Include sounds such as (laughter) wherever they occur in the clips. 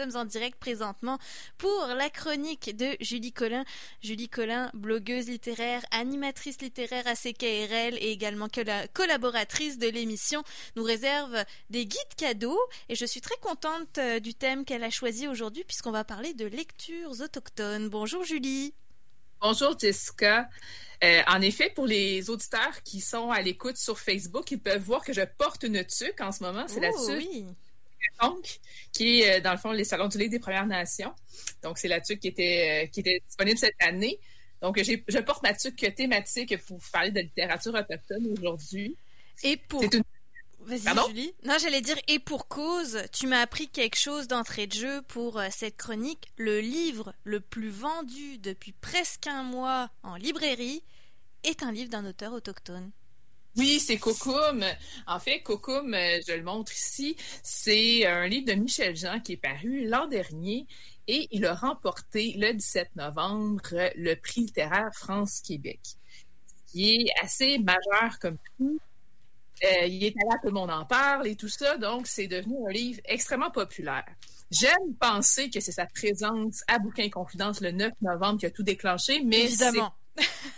Nous sommes en direct présentement pour la chronique de Julie Collin. Julie Collin, blogueuse littéraire, animatrice littéraire à CKRL et également collaboratrice de l'émission, nous réserve des guides cadeaux et je suis très contente euh, du thème qu'elle a choisi aujourd'hui puisqu'on va parler de lectures autochtones. Bonjour Julie. Bonjour Jessica. Euh, en effet, pour les auditeurs qui sont à l'écoute sur Facebook, ils peuvent voir que je porte une tuque en ce moment. C'est la oh, Oui qui est, euh, dans le fond, les salons du livre des Premières Nations. Donc, c'est la tuque qui était, euh, qui était disponible cette année. Donc, je porte ma tuque thématique pour vous parler de littérature autochtone aujourd'hui. Et pour... Une... Vas-y, Julie. Non, j'allais dire, et pour cause, tu m'as appris quelque chose d'entrée de jeu pour euh, cette chronique. Le livre le plus vendu depuis presque un mois en librairie est un livre d'un auteur autochtone. Oui, c'est Kokoum. En fait, Kokoum, euh, je le montre ici, c'est un livre de Michel Jean qui est paru l'an dernier et il a remporté le 17 novembre le prix littéraire France-Québec, qui est assez majeur comme tout. Euh, il est là, tout le monde en parle et tout ça, donc c'est devenu un livre extrêmement populaire. J'aime penser que c'est sa présence à Bouquin Confidence le 9 novembre qui a tout déclenché, mais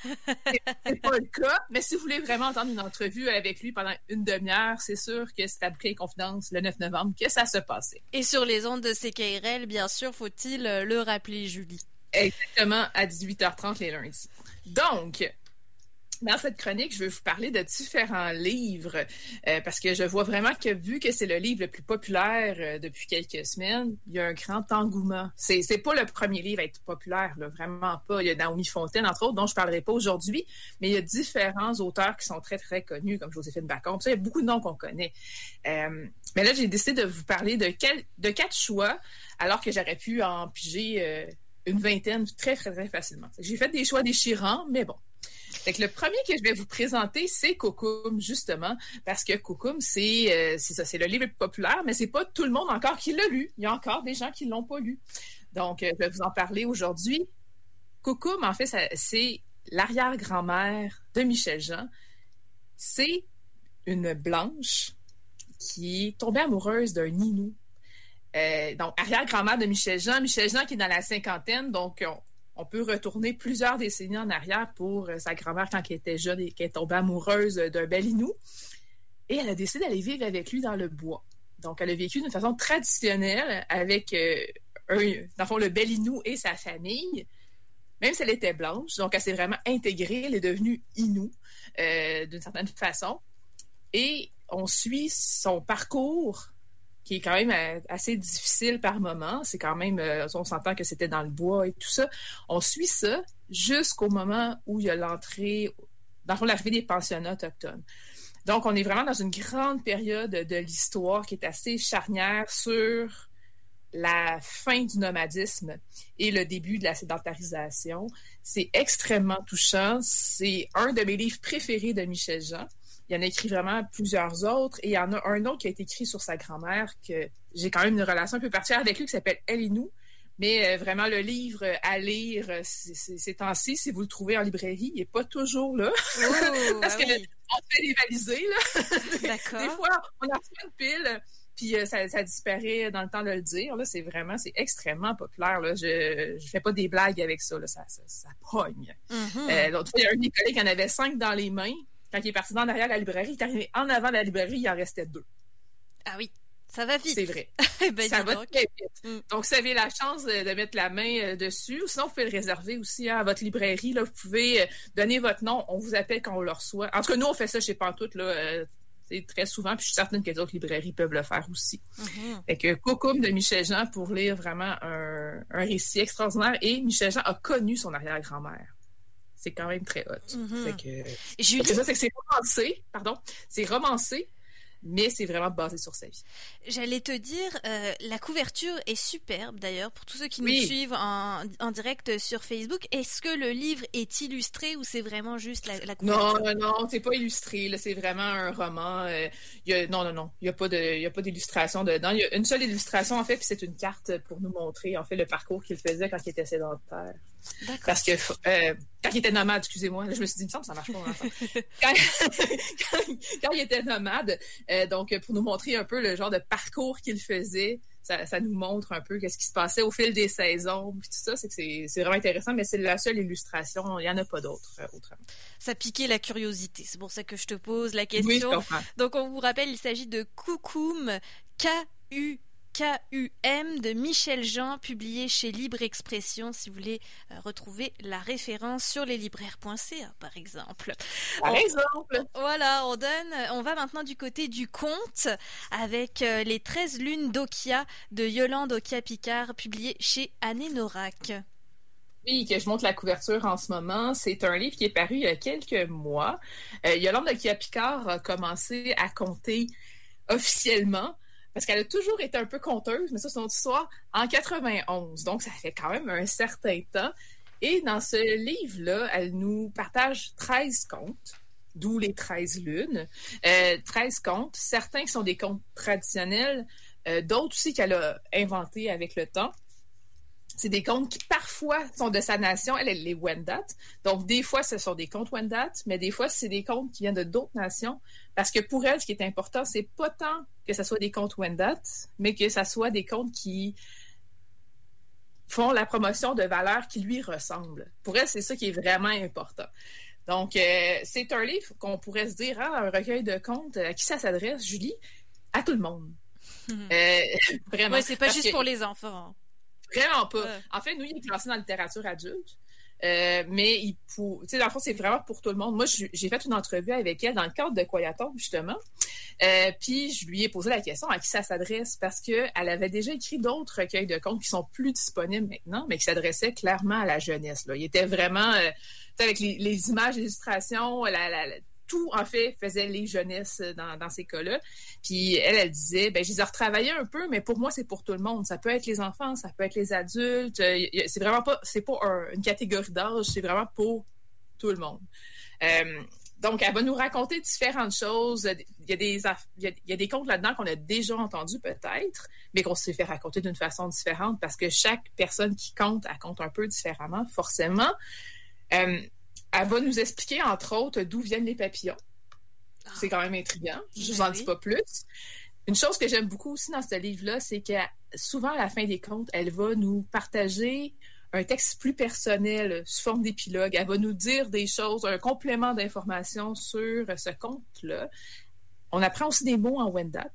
(laughs) c'est pas le cas, mais si vous voulez vraiment entendre une entrevue avec lui pendant une demi-heure, c'est sûr que c'est à Bouquet Confidence le 9 novembre que ça se passait. Et sur les ondes de CKRL, bien sûr, faut-il le rappeler, Julie? Exactement, à 18h30 les lundis. Donc, dans cette chronique, je vais vous parler de différents livres euh, parce que je vois vraiment que vu que c'est le livre le plus populaire euh, depuis quelques semaines, il y a un grand engouement. C'est c'est pas le premier livre à être populaire, vraiment pas. Il y a Naomi Fontaine entre autres dont je parlerai pas aujourd'hui, mais il y a différents auteurs qui sont très très connus comme Joséphine Bacon. il y a beaucoup de noms qu'on connaît. Euh, mais là, j'ai décidé de vous parler de de quatre choix alors que j'aurais pu en piger une vingtaine très très très facilement. J'ai fait des choix déchirants, mais bon. Fait le premier que je vais vous présenter, c'est Kokum, justement, parce que Kokum, c'est euh, c'est le livre le plus populaire, mais c'est pas tout le monde encore qui l'a lu. Il y a encore des gens qui l'ont pas lu. Donc, euh, je vais vous en parler aujourd'hui. Kokum, en fait, c'est l'arrière-grand-mère de Michel Jean. C'est une blanche qui est amoureuse d'un Inou. Euh, donc, arrière-grand-mère de Michel Jean. Michel Jean qui est dans la cinquantaine, donc on peut retourner plusieurs décennies en arrière pour euh, sa grand-mère quand elle était jeune et qu'elle est tombée amoureuse d'un bel Inou. Et elle a décidé d'aller vivre avec lui dans le bois. Donc, elle a vécu d'une façon traditionnelle avec, euh, dans le fond, le bel Inou et sa famille, même si elle était blanche. Donc, elle s'est vraiment intégrée. Elle est devenue Inou euh, d'une certaine façon. Et on suit son parcours qui est quand même euh, assez difficile par moment. C'est quand même, euh, on s'entend que c'était dans le bois et tout ça. On suit ça jusqu'au moment où il y a l'entrée, dans l'arrivée des pensionnats autochtones. Donc, on est vraiment dans une grande période de l'histoire qui est assez charnière sur la fin du nomadisme et le début de la sédentarisation. C'est extrêmement touchant. C'est un de mes livres préférés de Michel Jean. Il y en a écrit vraiment plusieurs autres. Et il y en a un autre qui a été écrit sur sa grand-mère, que j'ai quand même une relation un peu particulière avec lui, qui s'appelle Elinou. Mais euh, vraiment, le livre à lire euh, ces temps-ci, si vous le trouvez en librairie, il n'est pas toujours là. Oh, (laughs) Parce ah que on fait dévaliser. (laughs) D'accord. Des fois, on a reçu une pile, puis euh, ça, disparaît dans le temps de le dire. Là, c'est vraiment, c'est extrêmement populaire. Là. Je ne fais pas des blagues avec ça. Là. Ça, ça, pogne. Mm-hmm. L'autre fois, il y a un de mes collègues qui en avait cinq dans les mains. Quand il est parti dans derrière la librairie, il est arrivé en avant de la librairie, il en restait deux. Ah oui, ça va vite. C'est vrai. (laughs) ben, ça va donc. très vite. Mm. Donc, si vous avez la chance de, mettre la main euh, dessus, ou sinon, vous pouvez le réserver aussi hein, à votre librairie. Là, vous pouvez euh, donner votre nom. On vous appelle quand on le reçoit. En tout cas, nous, on fait ça chez Pantoute. Là, euh, très souvent, puis je suis certaine que les autres librairies peuvent le faire aussi. Mm-hmm. Fait que Cocoum de Michel Jean pour lire vraiment un, un récit extraordinaire. Et Michel Jean a connu son arrière-grand-mère c'est quand même très hot. Mhm. que, Julie... c'est ça, c'est que c'est romancé, pardon, c'est romancé, mais c'est vraiment basé sur sa vie. J'allais te dire, euh, la couverture est superbe d'ailleurs pour tous ceux qui nous suivent en, en, direct sur Facebook. Est-ce que le livre est illustré ou c'est vraiment juste la, la couverture? Non, non, non, c'est pas illustré. C'est vraiment un roman. Euh, y a, non, non, non, il n'y a pas de, pas d'illustration dedans. Il y a une seule illustration en fait, puis c'est une carte pour nous montrer en fait le parcours qu'il faisait quand il était sédentaire. Parce que euh, quand il était nomade, excusez-moi, je me suis dit, il me semble que ça marche pas. (laughs) quand, quand, (laughs) quand, il était nomade, euh, donc pour nous montrer un peu le genre de parcours qu'il faisait ça, nous montre un peu qu'est-ce qui se passait au fil des saisons, puis tout ça, c'est que c'est vraiment intéressant, mais c'est la seule illustration, il n'y en a pas d'autres euh, autrement. Ça piquait la curiosité, c'est pour ça que je te pose la question. Donc on vous rappelle, il s'agit de Koukoum, K-U KUM de Michel Jean, publié chez Libre Expression, si vous voulez euh, retrouver la référence sur leslibraires.ca, par exemple. Par exemple. Voilà, on donne, on va maintenant du côté du conte avec euh, les 13 lunes d'Okia de Yolande Okia-Picard, publié chez Anne Norac. Oui, que je montre la couverture en ce moment. C'est un livre qui est paru il y a quelques mois. Euh, Yolande Okia-Picard a commencé à compter officiellement parce qu'elle a toujours été un peu conteuse, mais ça, c'est notre histoire, en 91. Donc, ça fait quand même un certain temps. Et dans ce livre-là, elle nous partage 13 contes, d'où les 13 lunes. Euh, 13 contes. Certains sont des contes traditionnels, euh, d'autres aussi qu'elle a inventés avec le temps. C'est des contes qui parfois sont de sa nation. Elle, elle est Wendat. Donc, des fois, ce sont des contes Wendat, mais des fois, c'est des contes qui viennent de d'autres nations. Parce que pour elle, ce qui est important, c'est pas tant que ce soit des contes Wendat, mais que ce soit des contes qui font la promotion de valeurs qui lui ressemblent. Pour elle, c'est ça qui est vraiment important. Donc, euh, c'est un livre qu'on pourrait se dire, ah, un recueil de contes, à qui ça s'adresse, Julie? À tout le monde. euh, (laughs) vraiment. Ouais, c'est pas juste pour les enfants. Vraiment pas. En fait, nous, il est classé dans la littérature adulte. Euh, mais il pour, tu sais, dans le fond, c'est vraiment pour tout le monde. Moi, j'ai fait une entrevue avec elle dans le cadre de Koyaton, justement. Euh, puis je lui ai posé la question à qui ça s'adresse parce qu'elle avait déjà écrit d'autres recueils de contes qui sont plus disponibles maintenant, mais qui s'adressaient clairement à la jeunesse. Là. Il était vraiment euh, avec les, les images, les illustrations, la, la, tout, en fait, faisait les jeunesses dans, dans ces cas-là. Puis elle, elle disait, ben, je les ai un peu, mais pour moi, c'est pour tout le monde. Ça peut être les enfants, ça peut être les adultes. Euh, c'est vraiment pas, c'est pas une catégorie d'âge, c'est vraiment pour tout le monde. Euh, donc, elle va nous raconter différentes choses. Il y a des, il y a, des contes là-dedans qu'on a déjà entendus peut-être, mais qu'on s'est fait raconter d'une façon différente parce que chaque personne qui compte, elle compte un peu différemment, forcément. Euh, elle va nous expliquer, entre autres, d'où viennent les papillons. Ah. C'est quand même intriguant. Je ne vous en dis pas plus. Une chose que j'aime beaucoup aussi dans ce livre-là, c'est que souvent, à la fin des contes, elle va nous partager un texte plus personnel sous forme d'épilogue. Elle va nous dire des choses, un complément d'informations sur ce conte-là. On apprend aussi des mots en Wendat.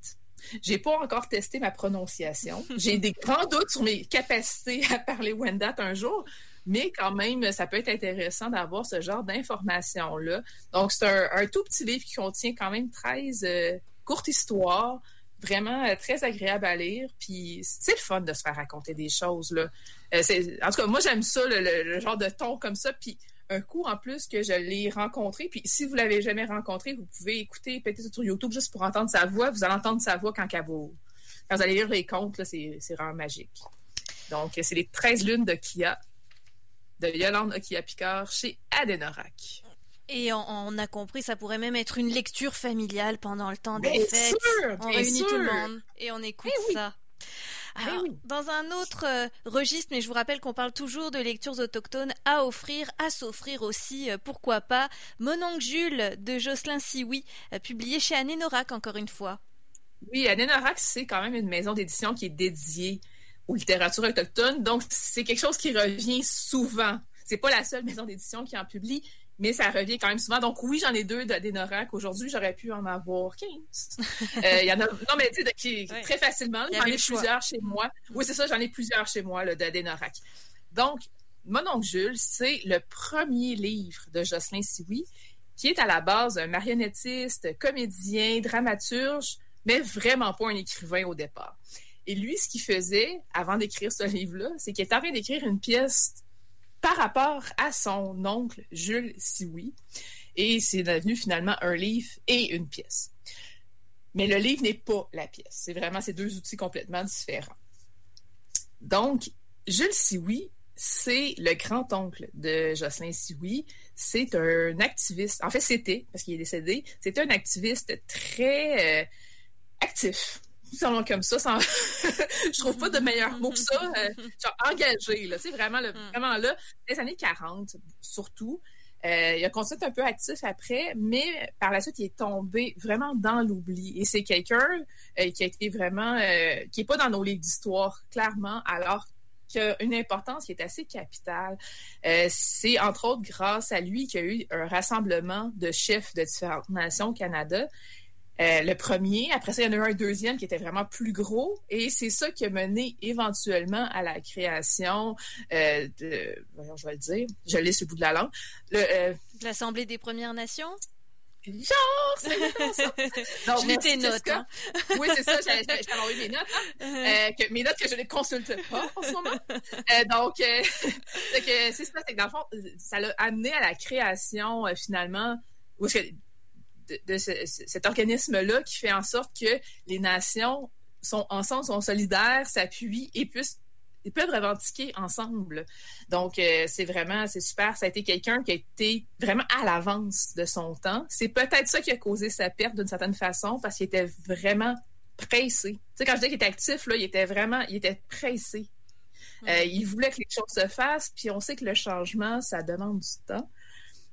J'ai pas encore testé ma prononciation. (laughs) J'ai des grands doutes sur mes capacités à parler Wendat un jour, mais quand même, ça peut être intéressant d'avoir ce genre d'informations-là. Donc, c'est un, tout petit livre qui contient quand même 13 euh, courtes histoires, vraiment euh, très agréable à lire. Puis, c'est le fun de se faire raconter des choses. Là. Euh, en tout cas, moi, j'aime ça, le, genre de ton comme ça. Puis, un coup en plus que je l'ai rencontré. Puis si vous l'avez jamais rencontré, vous pouvez écouter peut-être sur YouTube juste pour entendre sa voix. Vous allez entendre sa voix quand, vous, quand vous allez lire les contes. C'est vraiment magique. Donc, c'est les 13 lunes de Kia de Yolande Okia-Picard chez Adenorac. Et on, a compris, ça pourrait même être une lecture familiale pendant le temps des fêtes. on réunit tout le monde et on écoute eh ça. Eh Alors, dans un autre euh, registre, mais je vous rappelle qu'on parle toujours de lectures autochtones à offrir, à s'offrir aussi, euh, pourquoi pas, Mon oncle Jules de Jocelyn Sioui, euh, publié chez Anénorac encore une fois. Oui, Anénorac, c'est quand même une maison d'édition qui est dédiée aux littératures autochtones. Donc, c'est quelque chose qui revient souvent. C'est pas la seule maison d'édition qui en publie, mais ça revient quand même souvent. Donc, oui, j'en ai deux d'Enorac. Aujourd'hui, j'aurais pu en avoir 15. (laughs) Euh, il y en a, non, mais tu sais, très facilement. J'en ai plusieurs chez moi. Oui, c'est ça, j'en ai plusieurs chez moi d'Enorac. Donc, Mon oncle Jules, c'est le premier livre de Jocelyn Sioui, qui est à la base un marionnettiste, comédien, dramaturge, mais vraiment pas un écrivain au départ. Et lui, ce qu'il faisait avant d'écrire ce livre-là, c'est qu'il était en train d'écrire une pièce par rapport à son oncle Jules Sioui. Et c'est devenu finalement un livre et une pièce. Mais le livre n'est pas la pièce. C'est vraiment ces deux outils complètement différents. Donc, Jules Sioui, c'est le grand-oncle de Jocelyn Sioui. C'est un activiste. En fait, c'était, parce qu'il est décédé, c'était un activiste très euh, actif nom comme ça, sans... (laughs) je trouve pas de meilleur mot que ça. Euh, genre engagé, là, c'est vraiment, le, mm. vraiment là, les années 40, surtout. il a continué un peu actif après, mais par la suite, il est tombé vraiment dans l'oubli. Et c'est quelqu'un qui a été vraiment, qui n'est pas dans nos livres d'histoire, clairement, alors qui a une importance qui est assez capitale. Euh, c'est entre autres grâce à lui qu'il y a eu un rassemblement de chefs de différentes nations au Canada. Euh, le premier, après ça, il y en a eu un deuxième qui était vraiment plus gros, et c'est ça qui a mené éventuellement à la création euh, de, voyons, je vais le dire, je l'ai sur le bout de la langue, l'Assemblée des Premières Nations? Genre, c'est ça. (laughs) Non, je tes notes. Hein. Oui, c'est ça. J'avais envoyé mes notes. Hein. Uh-huh. Euh, que, mes notes que je ne consulte pas en ce moment. Euh, donc, euh, (laughs) c'est ça. C'est que dans le fond, ça l'a amené à la création, euh, finalement, où que, de, de ce, cet organisme-là qui fait en sorte que les nations sont ensemble, sont solidaires, s'appuient et puissent ils peuvent revendiquer ensemble. Donc, euh, c'est vraiment, c'est super. Ça a été quelqu'un qui a été vraiment à l'avance de son temps. C'est peut-être ça qui a causé sa perte d'une certaine façon parce qu'il était vraiment pressé. Tu sais, quand je dis qu'il était actif, là, il était vraiment, il était pressé. Euh, il voulait que les choses se fassent, puis on sait que le changement, ça demande du temps.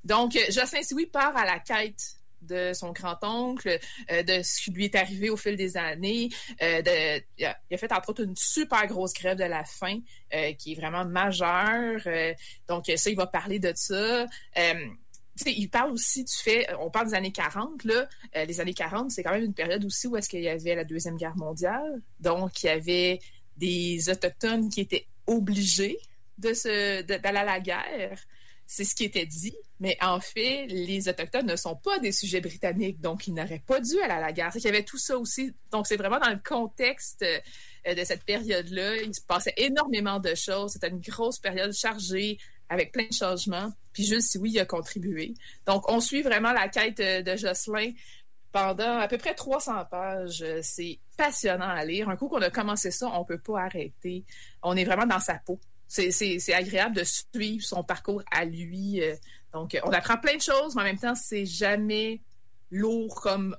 Donc, Jocelyn Sioui part à la quête de son grand-oncle, euh, de ce qui lui est arrivé au fil des années. Euh, il, a, fait entre autres une super grosse grève de la faim euh, qui est vraiment majeure. donc ça, il va parler de ça. il parle aussi du fait, on parle des années 40, là. les années 40, c'est quand même une période aussi où est-ce qu'il y avait la Deuxième Guerre mondiale. Donc, il y avait des Autochtones qui étaient obligés de se, d'aller à la guerre. C'est ce qui était dit. Mais en fait, les Autochtones ne sont pas des sujets britanniques, donc ils n'auraient pas dû aller à la guerre. Il y avait tout ça aussi. Donc, c'est vraiment dans le contexte euh, de cette période-là. Il se passait énormément de choses. C'était une grosse période chargée avec plein de changements. Puis Jules oui, il a contribué. Donc, on suit vraiment la quête euh, de Jocelyn pendant à peu près 300 pages. C'est passionnant à lire. Un coup qu'on a commencé ça, on ne peut pas arrêter. On est vraiment dans sa peau c'est agréable de suivre son parcours à lui. Euh. Donc, on apprend plein de choses, mais en même temps, c'est jamais lourd comme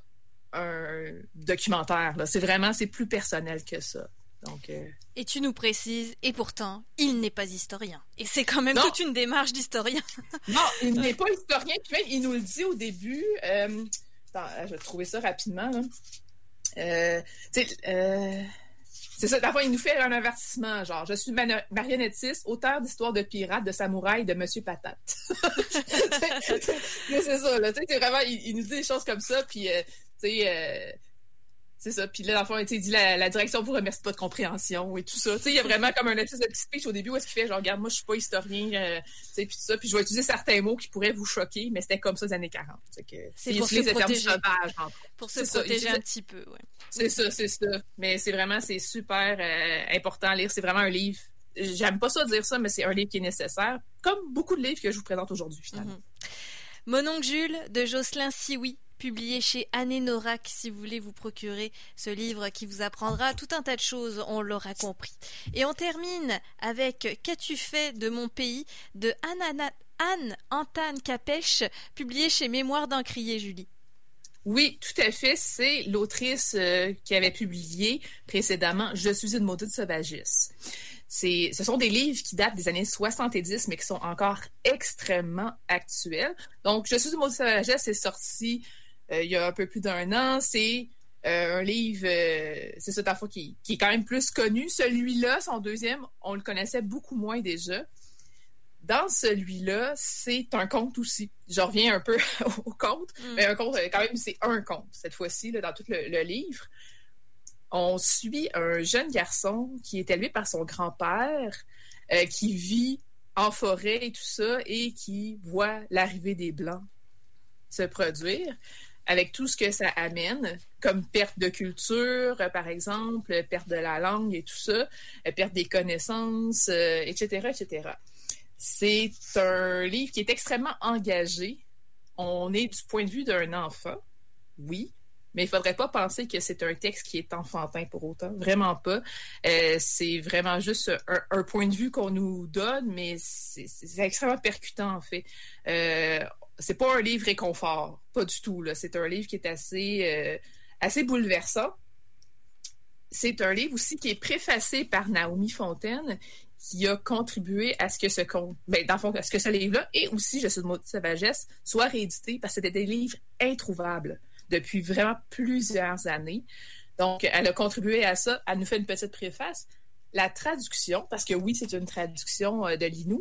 un documentaire. C'est vraiment, c'est plus personnel que ça. Donc, euh. Et tu nous précises, et pourtant, il n'est pas historien. Et c'est quand même toute une démarche d'historien. (laughs) non, il n'est pas historien. Puis même, il nous le dit au début. Euh... Attends, je vais trouver ça rapidement. Euh, euh c'est ça, fois, il nous fait un avertissement, genre, je suis marionnettiste, auteur d'histoires de pirates, de samouraïs, de Monsieur Patate. (laughs) (laughs) c'est ça, là, tu sais, c'est vraiment, il, nous dit des choses comme ça, puis, euh, tu sais, euh, c'est ça. Puis là, dans le fond, il dit la, direction vous remercie pas de compréhension et tout ça. Tu sais, il y a vraiment comme un espèce de petit speech au début où est-ce qu'il fait genre, regarde, moi, je suis pas historien, euh, puis tout ça. Puis je vais utiliser certains mots qui pourraient vous choquer, mais c'était comme ça des années 40. C'est pour se protéger. pour se protéger un petit peu, ouais. C'est ça, c'est ça. Mais c'est vraiment, c'est super euh, important à lire. C'est vraiment un livre. J'aime pas ça dire ça, mais c'est un livre qui est nécessaire, comme beaucoup de livres que je vous présente aujourd'hui, finalement. Mm Mon oncle Jules de Jocelyn Sioui publié chez Anne Norac si vous voulez vous procurer ce livre qui vous apprendra tout un tas de choses, on l'aura compris. Et on termine avec Qu'as-tu fait de mon pays de Anne, Anne Antane Capèche, publié chez Mémoire d'Encrier, Julie? Oui, tout à fait. C'est l'autrice euh, qui avait publié précédemment Je suis une maudite sauvagesse. ce sont des livres qui datent des années 70, mais qui sont encore extrêmement actuels. Donc, Je suis une maudite sauvagesse est sorti il y a un peu plus d'un an. C'est euh, un livre, euh, c'est ça, ta qui, qui, est quand même plus connu. Celui-là, son deuxième, on le connaissait beaucoup moins déjà. Dans celui-là, c'est un conte aussi. Je reviens un peu (laughs) au conte, mm. mais un conte, quand même, c'est un conte cette fois-ci, dans tout le, livre. On suit un jeune garçon qui est élevé par son grand-père, qui vit en forêt et tout ça, et qui voit l'arrivée des Blancs se produire avec tout ce que ça amène, comme perte de culture, euh, par exemple, perte de la langue et tout ça, euh, perte des connaissances, etc., euh, etc. C'est un livre qui est extrêmement engagé. On est du point de vue d'un enfant, oui, mais il ne faudrait pas penser que c'est un texte qui est enfantin pour autant. Vraiment pas. c'est vraiment juste un, point de vue qu'on nous donne, mais c'est extrêmement percutant, en fait c'est pas un livre réconfort, pas du tout. C'est un livre qui est assez, euh, assez bouleversant. c'est un livre aussi qui est préfacé par Naomi Fontaine, qui a contribué à ce que ce ben, ce livre-là et aussi Je suis de sagesse soit réédité parce que c'était des livres introuvables depuis vraiment plusieurs années. Donc, elle a contribué à ça. Elle nous fait une petite préface. La traduction, parce que oui, c'est une traduction euh, de Linou,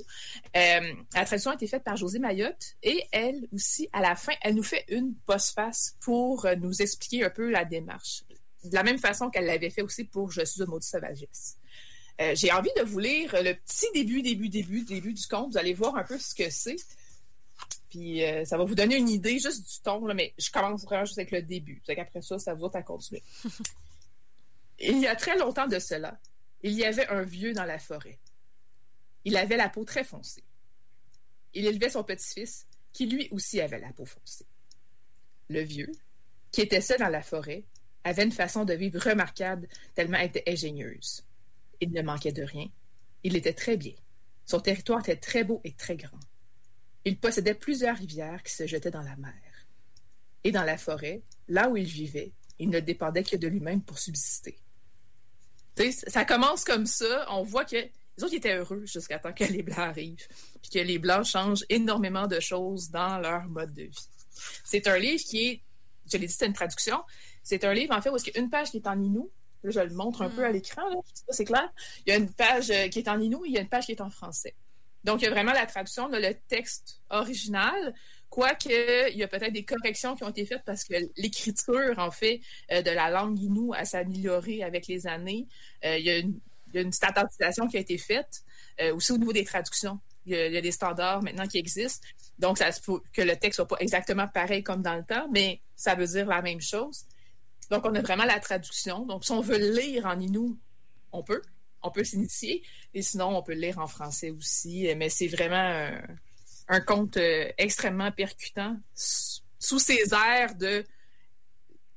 euh, la traduction a été faite par José Mayotte et elle aussi, à la fin, elle nous fait une postface pour euh, nous expliquer un peu la démarche. De la même façon qu'elle l'avait fait aussi pour Je suis de maudite sauvagesse. J'ai envie de vous lire le petit début, début, début, début du conte. Vous allez voir un peu ce que c'est. Puis ça va vous donner une idée juste du ton, mais je commence vraiment juste avec le début. Après ça, ça vous à continuer. Il y a très longtemps de cela, il y avait un vieux dans la forêt. Il avait la peau très foncée. Il élevait son petit-fils, qui lui aussi avait la peau foncée. Le vieux, qui était seul dans la forêt, avait une façon de vivre remarquable tellement elle était ingénieuse. Il ne manquait de rien. Il était très bien. Son territoire était très beau et très grand. Il possédait plusieurs rivières qui se jetaient dans la mer. Et dans la forêt, là où il vivait, il ne dépendait que de lui-même pour subsister ça commence comme ça. On voit que les autres étaient heureux jusqu'à temps que (laughs) les Blancs arrivent. Puis que les Blancs changent énormément de choses dans leur mode de vie. C'est un livre qui est, je l'ai dit, c'est une traduction. C'est un livre, en fait, où il y a une page qui est en inou. Là, je le montre un peu à mm. l'écran. C'est clair. Il y a une page euh, qui est en inou et il y a une page qui est en français. Donc, il y a vraiment la traduction de le texte original, Quoique, il y a peut-être des corrections qui ont été faites parce que l'écriture, en fait, euh, de la langue inou a s'amélioré avec les années. Euh, il, y a une, standardisation qui a été faite, euh, aussi au niveau des traductions. Il y, a, des standards maintenant qui existent. Donc, ça se peut que le texte soit pas exactement pareil comme dans le temps, mais ça veut dire la même chose. Donc, on a vraiment la traduction. Donc, si on veut lire en inou, on peut. On peut s'initier. Et sinon, on peut lire en français aussi. Mais c'est vraiment un conte euh, extrêmement percutant sous ces airs de,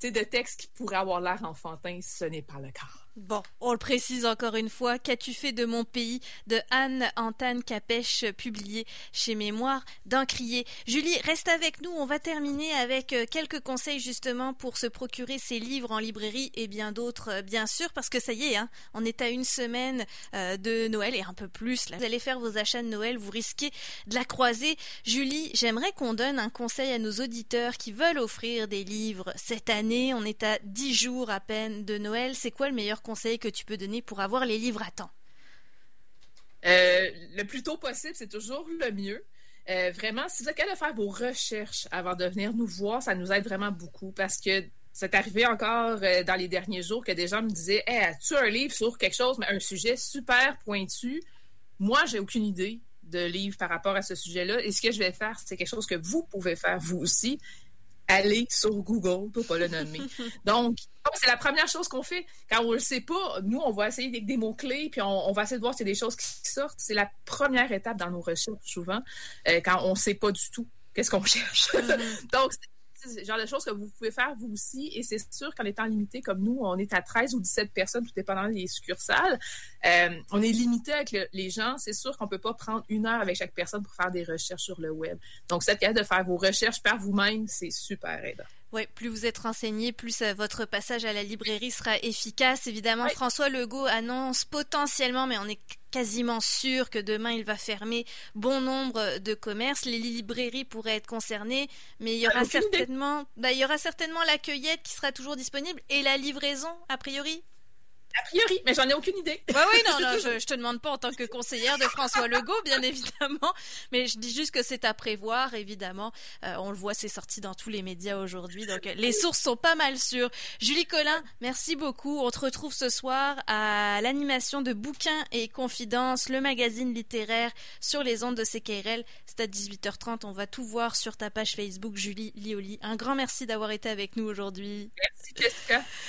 de texte qui pourrait avoir l'air enfantin, ce n'est pas le cas. Bon, on le précise encore une fois, Qu'as-tu fait de mon pays de Anne Antane Capèche, publié chez Mémoire d'un crier. Julie, reste avec nous, on va terminer avec euh, quelques conseils justement pour se procurer ces livres en librairie et bien d'autres, euh, bien sûr, parce que ça y est, hein, on est à une semaine euh, de Noël et un peu plus. Vous allez faire vos achats de Noël, vous risquez de la croiser. Julie, j'aimerais qu'on donne un conseil à nos auditeurs qui veulent offrir des livres cette année. On est à dix jours à peine de Noël. C'est quoi le meilleur conseils que tu peux donner pour avoir les livres à temps? Euh, le plus tôt possible, c'est toujours le mieux. Euh, vraiment, si vous êtes capable faire vos recherches avant de venir nous voir, ça nous aide vraiment beaucoup parce que c'est arrivé encore euh, dans les derniers jours que des gens me disaient hey, As-tu un livre sur quelque chose, mais un sujet super pointu Moi, j'ai aucune idée de livre par rapport à ce sujet-là. Et ce que je vais faire, c'est quelque chose que vous pouvez faire vous aussi aller sur Google pour pas le nommer. (laughs) Donc, c'est la première chose qu'on fait. Quand on le sait pas, nous, on va essayer avec des mots-clés, puis on, va essayer de voir si y a des choses qui sortent. C'est la première étape dans nos recherches, souvent, euh, quand on sait pas du tout qu'est-ce qu'on (laughs) cherche. Mm-hmm. Donc, c'est genre de choses que vous pouvez faire vous aussi. Et c'est sûr qu'en étant limité comme nous, on est à 13 ou 17 personnes, tout dépendant des succursales. Euh, on est limité avec les gens. C'est sûr qu'on ne peut pas prendre une heure avec chaque personne pour faire des recherches sur le web. Donc, cette cas de faire vos recherches par vous-même, c'est super aidant. Oui, plus vous êtes renseigné, plus euh, votre passage à la librairie sera efficace. Évidemment, François Legault annonce potentiellement, mais on est quasiment sûr que demain il va fermer bon nombre de commerces. Les librairies pourraient être concernées, mais il y aura certainement, bah, il y aura certainement la cueillette qui sera toujours disponible et la livraison, a priori. A priori, mais j'en ai aucune idée. Oui, oui, non, (laughs) non, je, je, te demande pas en tant que conseillère de François Legault, bien évidemment, mais je dis juste que c'est à prévoir, évidemment. Euh, on le voit, c'est sorti dans tous les médias aujourd'hui, donc les sources sont pas mal sûres. Julie Collin, merci beaucoup. On te retrouve ce soir à l'animation de Bouquins et Confidences, le magazine littéraire sur les ondes de CKRL. C'est à 18h30. On va tout voir sur ta page Facebook, Julie Lioli. Un grand merci d'avoir été avec nous aujourd'hui. Merci, Jessica.